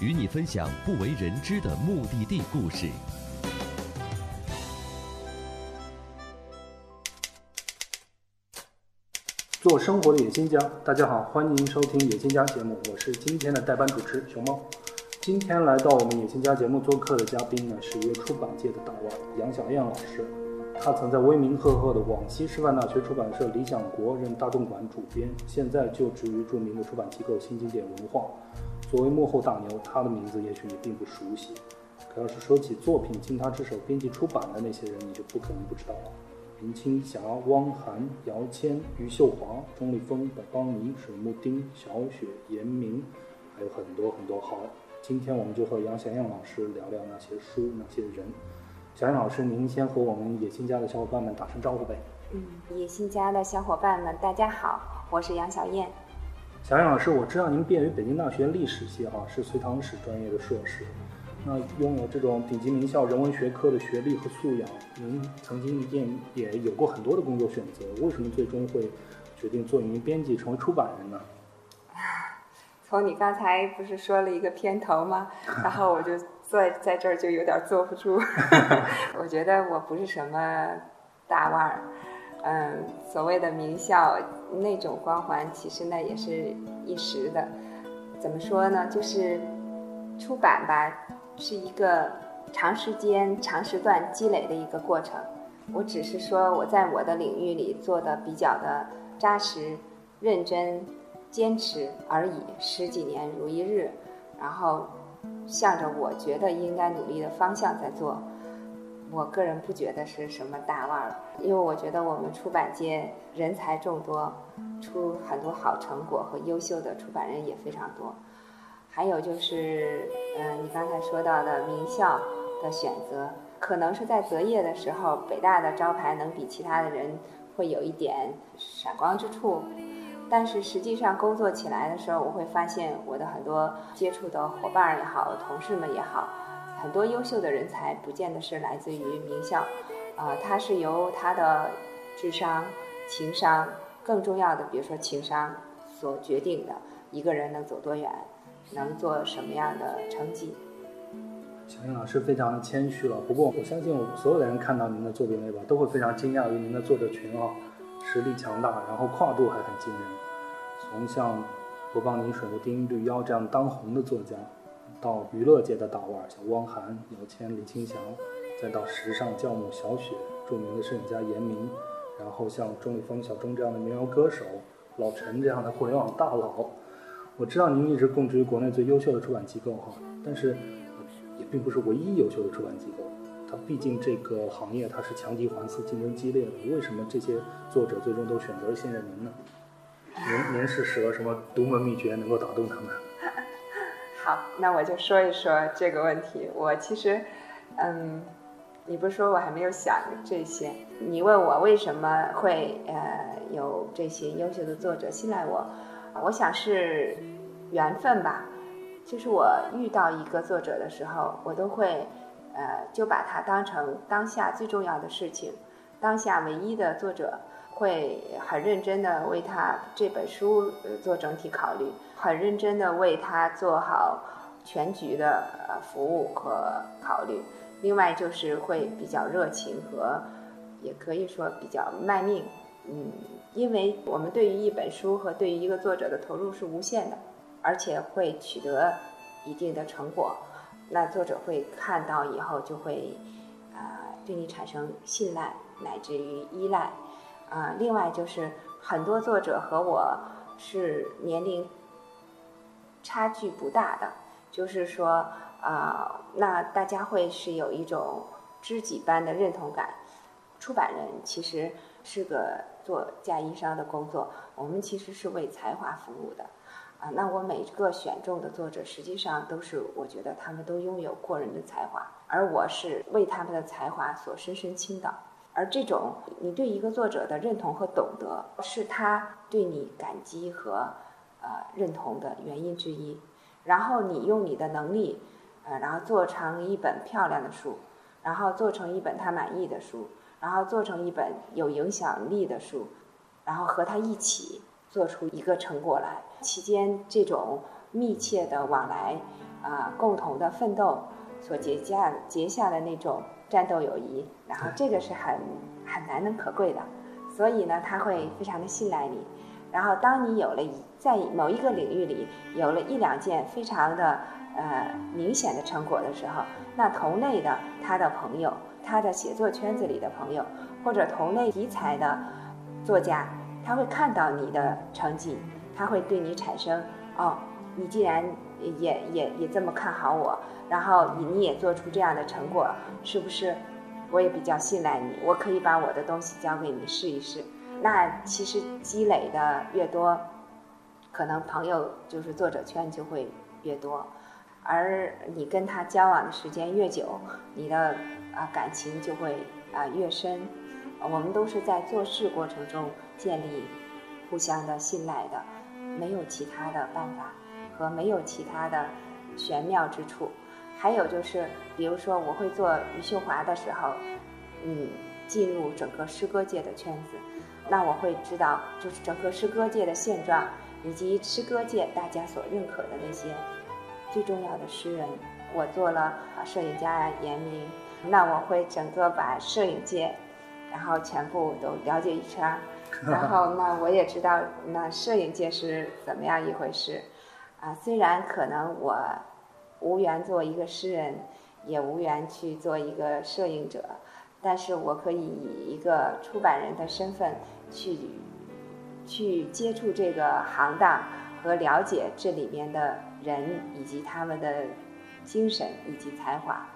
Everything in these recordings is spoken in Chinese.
与你分享不为人知的目的地故事。做生活的野心家，大家好，欢迎收听野心家节目，我是今天的代班主持熊猫。今天来到我们野心家节目做客的嘉宾呢，是一位出版界的大腕杨小燕老师。他曾在威名赫赫的广西师范大学出版社理想国任大众馆主编，现在就职于著名的出版机构新经典文化。作为幕后大牛，他的名字也许你并不熟悉，可要是说起作品经他之手编辑出版的那些人，你就不可能不知道了。林青霞、汪涵、姚谦、余秀华、钟立风、本邦尼、水木丁、小雪、严明，还有很多很多好。今天我们就和杨贤燕老师聊聊那些书、那些人。小燕老师，您先和我们野心家的小伙伴们打声招呼呗。嗯，野心家的小伙伴们，大家好，我是杨小燕。小杨老师，我知道您毕业于北京大学历史系哈，是隋唐史专业的硕士。那拥有这种顶级名校人文学科的学历和素养，您曾经也也有过很多的工作选择，为什么最终会决定做一名编辑，成为出版人呢？从你刚才不是说了一个片头吗？然后我就坐在这儿就有点坐不住。我觉得我不是什么大腕儿，嗯，所谓的名校那种光环，其实那也是一时的。怎么说呢？就是出版吧，是一个长时间、长时段积累的一个过程。我只是说我在我的领域里做的比较的扎实、认真。坚持而已，十几年如一日，然后向着我觉得应该努力的方向在做。我个人不觉得是什么大腕儿，因为我觉得我们出版界人才众多，出很多好成果和优秀的出版人也非常多。还有就是，嗯、你刚才说到的名校的选择，可能是在择业的时候，北大的招牌能比其他的人会有一点闪光之处。但是实际上工作起来的时候，我会发现我的很多接触的伙伴也好，同事们也好，很多优秀的人才不见得是来自于名校，啊、他是由他的智商、情商，更重要的，比如说情商所决定的，一个人能走多远，能做什么样的成绩。小燕老师非常的谦虚了，不过我相信我所有的人看到您的作品里边，都会非常惊讶于您的作者群啊。实力强大，然后跨度还很惊人。从像博邦尼、水木丁、绿妖这样当红的作家，到娱乐界的大腕像汪涵、姚谦、林青霞，再到时尚教母小雪、著名的摄影家严明，然后像钟立风、小钟这样的民谣歌手，老陈这样的互联网大佬。我知道您一直供职于国内最优秀的出版机构哈，但是也并不是唯一优秀的出版机构。它毕竟这个行业它是强敌环伺、竞争激烈的，为什么这些作者最终都选择了信任您呢？您您是使了什么独门秘诀能够打动他们？好，那我就说一说这个问题。我其实，嗯，你不说我还没有想这些？你问我为什么会呃有这些优秀的作者信赖我？我想是缘分吧。就是我遇到一个作者的时候，我都会。呃，就把它当成当下最重要的事情，当下唯一的作者会很认真的为他这本书做整体考虑，很认真的为他做好全局的呃服务和考虑。另外就是会比较热情和，也可以说比较卖命。嗯，因为我们对于一本书和对于一个作者的投入是无限的，而且会取得一定的成果。那作者会看到以后，就会，啊、呃，对你产生信赖，乃至于依赖，啊、另外就是很多作者和我是年龄差距不大的，就是说，啊、那大家会是有一种知己般的认同感。出版人其实是个做嫁衣裳的工作，我们其实是为才华服务的。啊，那我每个选中的作者，实际上都是我觉得他们都拥有过人的才华，而我是为他们的才华所深深倾倒。而这种你对一个作者的认同和懂得，是他对你感激和呃认同的原因之一。然后你用你的能力，呃，然后做成一本漂亮的书，然后做成一本他满意的书，然后做成一本有影响力的书，然后和他一起做出一个成果来。期间这种密切的往来，啊，共同的奋斗所结下结下的那种。战斗友谊，然后这个是很很难能可贵的，所以呢，他会非常的信赖你。然后，当你有了在某一个领域里有了一两件非常的呃明显的成果的时候，那同类的他的朋友，他的写作圈子里的朋友，或者同类题材的作家，他会看到你的成绩，他会对你产生哦，你既然也也也这么看好我。然后你你也做出这样的成果，是不是？我也比较信赖你，我可以把我的东西交给你试一试。那其实积累的越多，可能朋友就是作者圈就会越多，而你跟他交往的时间越久，你的啊感情就会啊越深。我们都是在做事过程中建立互相的信赖的，没有其他的办法和没有其他的玄妙之处。还有就是，比如说我会做余秀华的时候，嗯，进入整个诗歌界的圈子，那我会知道，就是整个诗歌界的现状，以及诗歌界大家所认可的那些最重要的诗人。我做了，摄影家严明，那我会整个把摄影界，然后全部都了解一圈，然后那我也知道那摄影界是怎么样一回事，啊，虽然可能我。无缘做一个诗人，也无缘去做一个摄影者，但是我可以以一个出版人的身份去去接触这个行当和了解这里面的人以及他们的精神以及才华。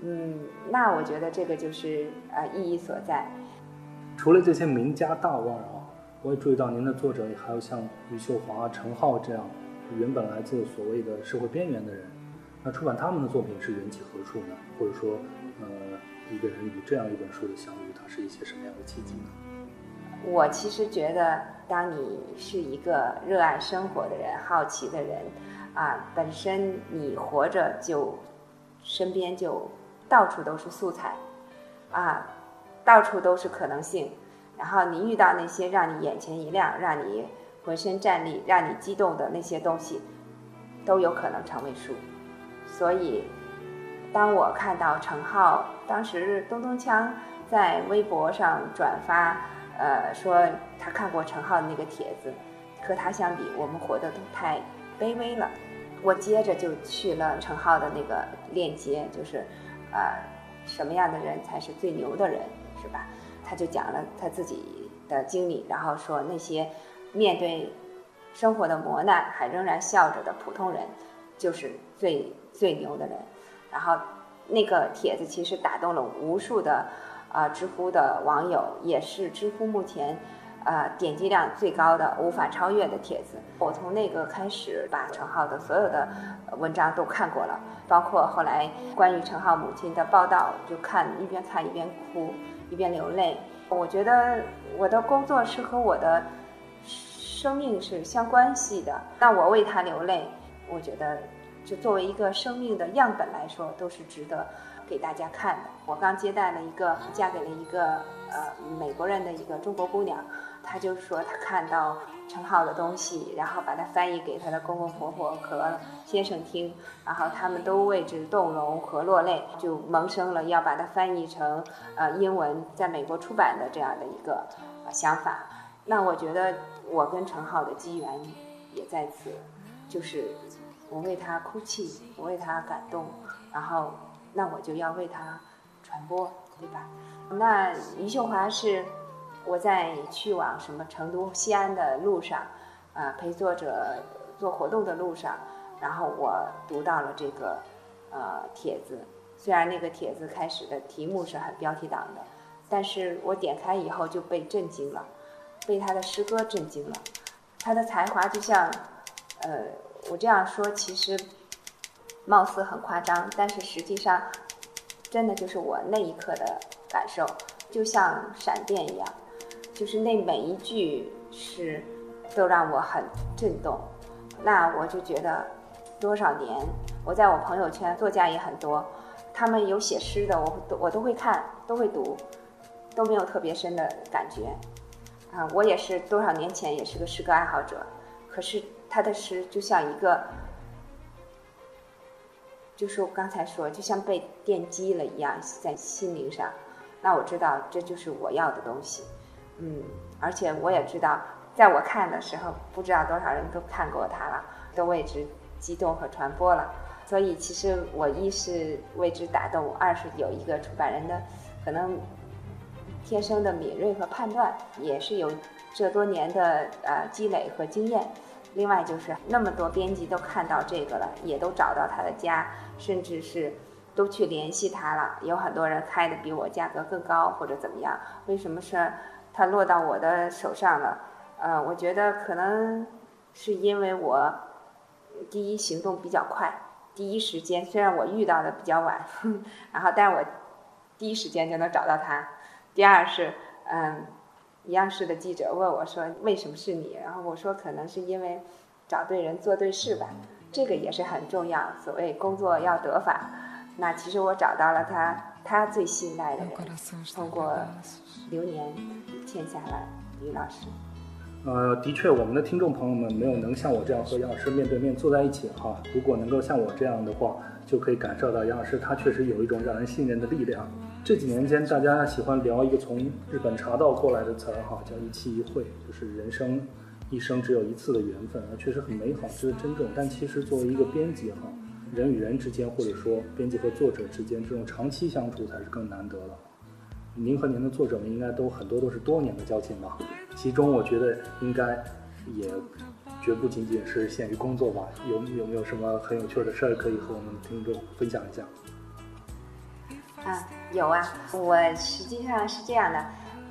嗯，那我觉得这个就是呃意义所在。除了这些名家大腕啊，我也注意到您的作者还有像余秀华、陈浩这样原本来自所谓的社会边缘的人。那出版他们的作品是缘起何处呢？或者说，呃，一个人与这样一本书的相遇，它是一些什么样的契机呢？我其实觉得，当你是一个热爱生活的人、好奇的人，啊，本身你活着就身边就到处都是素材，啊，到处都是可能性。然后你遇到那些让你眼前一亮、让你浑身战栗、让你激动的那些东西，都有可能成为书。所以，当我看到程浩当时东东锵在微博上转发，呃，说他看过程浩的那个帖子，和他相比，我们活得都太卑微了。我接着就去了程浩的那个链接，就是，呃，什么样的人才是最牛的人，是吧？他就讲了他自己的经历，然后说那些面对生活的磨难还仍然笑着的普通人，就是最。最牛的人，然后那个帖子其实打动了无数的啊知乎的网友，也是知乎目前啊点击量最高的、无法超越的帖子。我从那个开始把陈浩的所有的文章都看过了，包括后来关于陈浩母亲的报道，就看一边看一边哭，一边流泪。我觉得我的工作是和我的生命是相关系的，那我为他流泪，我觉得。就作为一个生命的样本来说，都是值得给大家看的。我刚接待了一个嫁给了一个呃美国人的一个中国姑娘，她就说她看到陈浩的东西，然后把它翻译给她的公公婆婆和先生听，然后他们都为之动容和落泪，就萌生了要把它翻译成呃英文在美国出版的这样的一个呃想法。那我觉得我跟陈浩的机缘也在此，就是。我为他哭泣，我为他感动，然后那我就要为他传播，对吧？那余秀华是我在去往什么成都、西安的路上，啊，陪作者做活动的路上，然后我读到了这个呃帖子。虽然那个帖子开始的题目是很标题党的，但是我点开以后就被震惊了，被他的诗歌震惊了，他的才华就像呃。我这样说其实貌似很夸张，但是实际上，真的就是我那一刻的感受，就像闪电一样，就是那每一句诗都让我很震动。那我就觉得，多少年，我在我朋友圈，作家也很多，他们有写诗的，我都我都会看，都会读，都没有特别深的感觉。啊，我也是多少年前也是个诗歌爱好者，可是他的诗就像一个，就是我刚才说，就像被电击了一样，在心灵上。那我知道这就是我要的东西，嗯，而且我也知道，在我看的时候，不知道多少人都看过他了，都为之激动和传播了。所以其实我一是为之打动，二是有一个出版人的可能。天生的敏锐和判断，也是有这多年的呃积累和经验。另外就是那么多编辑都看到这个了，也都找到他的家，甚至是都去联系他了。有很多人开的比我价格更高或者怎么样？为什么是他落到我的手上了？呃，我觉得可能是因为我第一行动比较快，第一时间虽然我遇到的比较晚，然后但我第一时间就能找到他。第二是，嗯，央视的记者问我说：“为什么是你？”然后我说：“可能是因为找对人做对事吧，这个也是很重要。所谓工作要得法，那其实我找到了他，他最信赖的人，通过流年签下了于老师。”呃，的确，我们的听众朋友们没有能像我这样和杨老师面对面坐在一起哈。如果能够像我这样的话，就可以感受到杨老师他确实有一种让人信任的力量。这几年间，大家喜欢聊一个从日本茶道过来的词儿哈，叫一期一会，就是人生一生只有一次的缘分，确实很美好，值得珍重。但其实作为一个编辑哈，人与人之间，或者说编辑和作者之间，这种长期相处才是更难得的。您和您的作者们应该都很多都是多年的交情吧？其中我觉得应该也绝不仅仅是限于工作吧？有有没有什么很有趣的事儿可以和我们听众分享一下？啊，有啊，我实际上是这样的，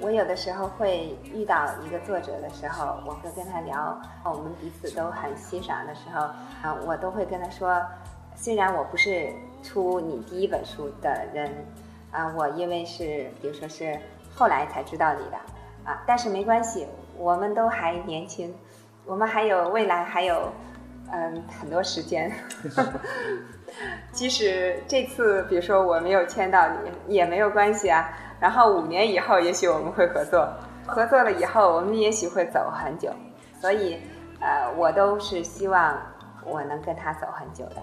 我有的时候会遇到一个作者的时候，我会跟他聊，我们彼此都很欣赏的时候，啊，我都会跟他说，虽然我不是出你第一本书的人，啊，我因为是，比如说是后来才知道你的，啊，但是没关系，我们都还年轻，我们还有未来，还有，嗯，很多时间。即使这次，比如说我没有签到你，也没有关系啊。然后五年以后，也许我们会合作，合作了以后，我们也许会走很久。所以，呃，我都是希望我能跟他走很久的。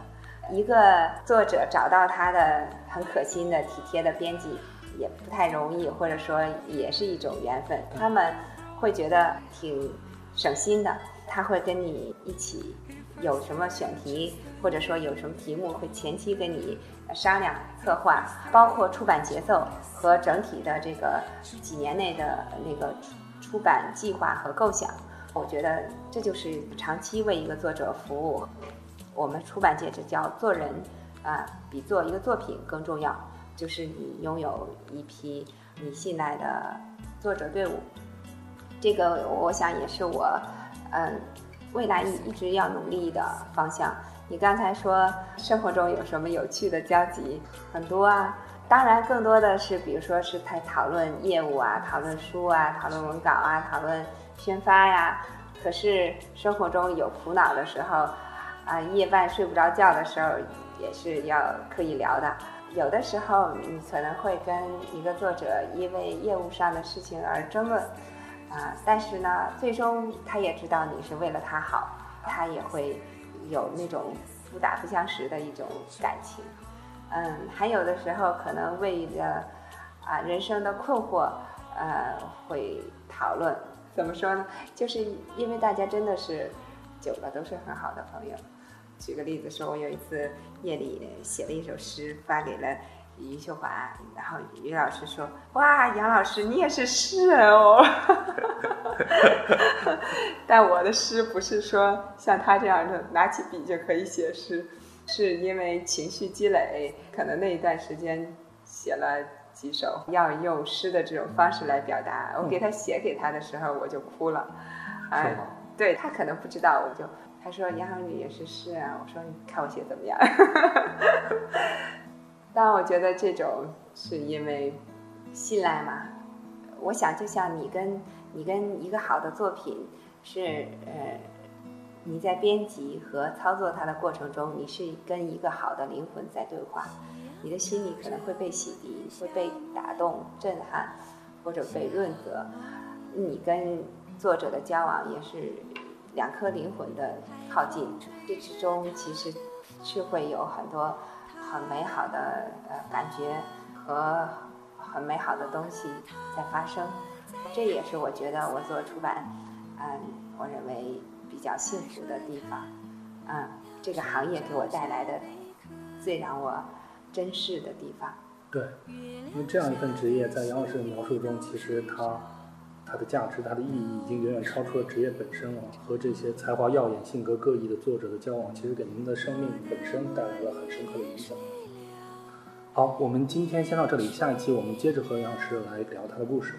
一个作者找到他的很可心的、体贴的编辑，也不太容易，或者说也是一种缘分。他们会觉得挺省心的，他会跟你一起。有什么选题，或者说有什么题目，会前期跟你商量策划，包括出版节奏和整体的这个几年内的那个出版计划和构想。我觉得这就是长期为一个作者服务。我们出版界这叫做人啊，比做一个作品更重要。就是你拥有一批你信赖的作者队伍，这个我想也是我，嗯。未来一一直要努力的方向。你刚才说生活中有什么有趣的交集？很多啊，当然更多的是，比如说是在讨论业务啊，讨论书啊，讨论文稿啊，讨论宣发呀。可是生活中有苦恼的时候，啊，夜半睡不着觉的时候，也是要刻意聊的。有的时候你可能会跟一个作者因为业务上的事情而争论。啊，但是呢，最终他也知道你是为了他好，他也会有那种不打不相识的一种感情。嗯，还有的时候可能为了啊人生的困惑，呃，会讨论。怎么说呢？就是因为大家真的是久了都是很好的朋友。举个例子说，我有一次夜里写了一首诗发给了。余秀华，然后于老师说：“哇，杨老师你也是诗人哦。”但我的诗不是说像他这样的拿起笔就可以写诗，是因为情绪积累，可能那一段时间写了几首，要用诗的这种方式来表达。我给他写给他的时候，我就哭了。啊，对他可能不知道，我就他说杨老师也是诗人，我说你看我写怎么样？当然，我觉得这种是因为信赖嘛。我想，就像你跟你跟一个好的作品是呃，你在编辑和操作它的过程中，你是跟一个好的灵魂在对话，你的心里可能会被洗涤，会被打动、震撼，或者被润泽。你跟作者的交往也是两颗灵魂的靠近，这之中其实是会有很多很美好的呃感觉和很美好的东西在发生。这也是我觉得我做出版，嗯，我认为比较幸福的地方，嗯，这个行业给我带来的最让我珍视的地方。对，因为这样一份职业，在杨老师的描述中，其实它。它的价值，它的意义已经远远超出了职业本身了。和这些才华耀眼、性格各异的作者的交往，其实给您的生命本身带来了很深刻的影响。好，我们今天先到这里，下一期我们接着和杨老师来聊他的故事。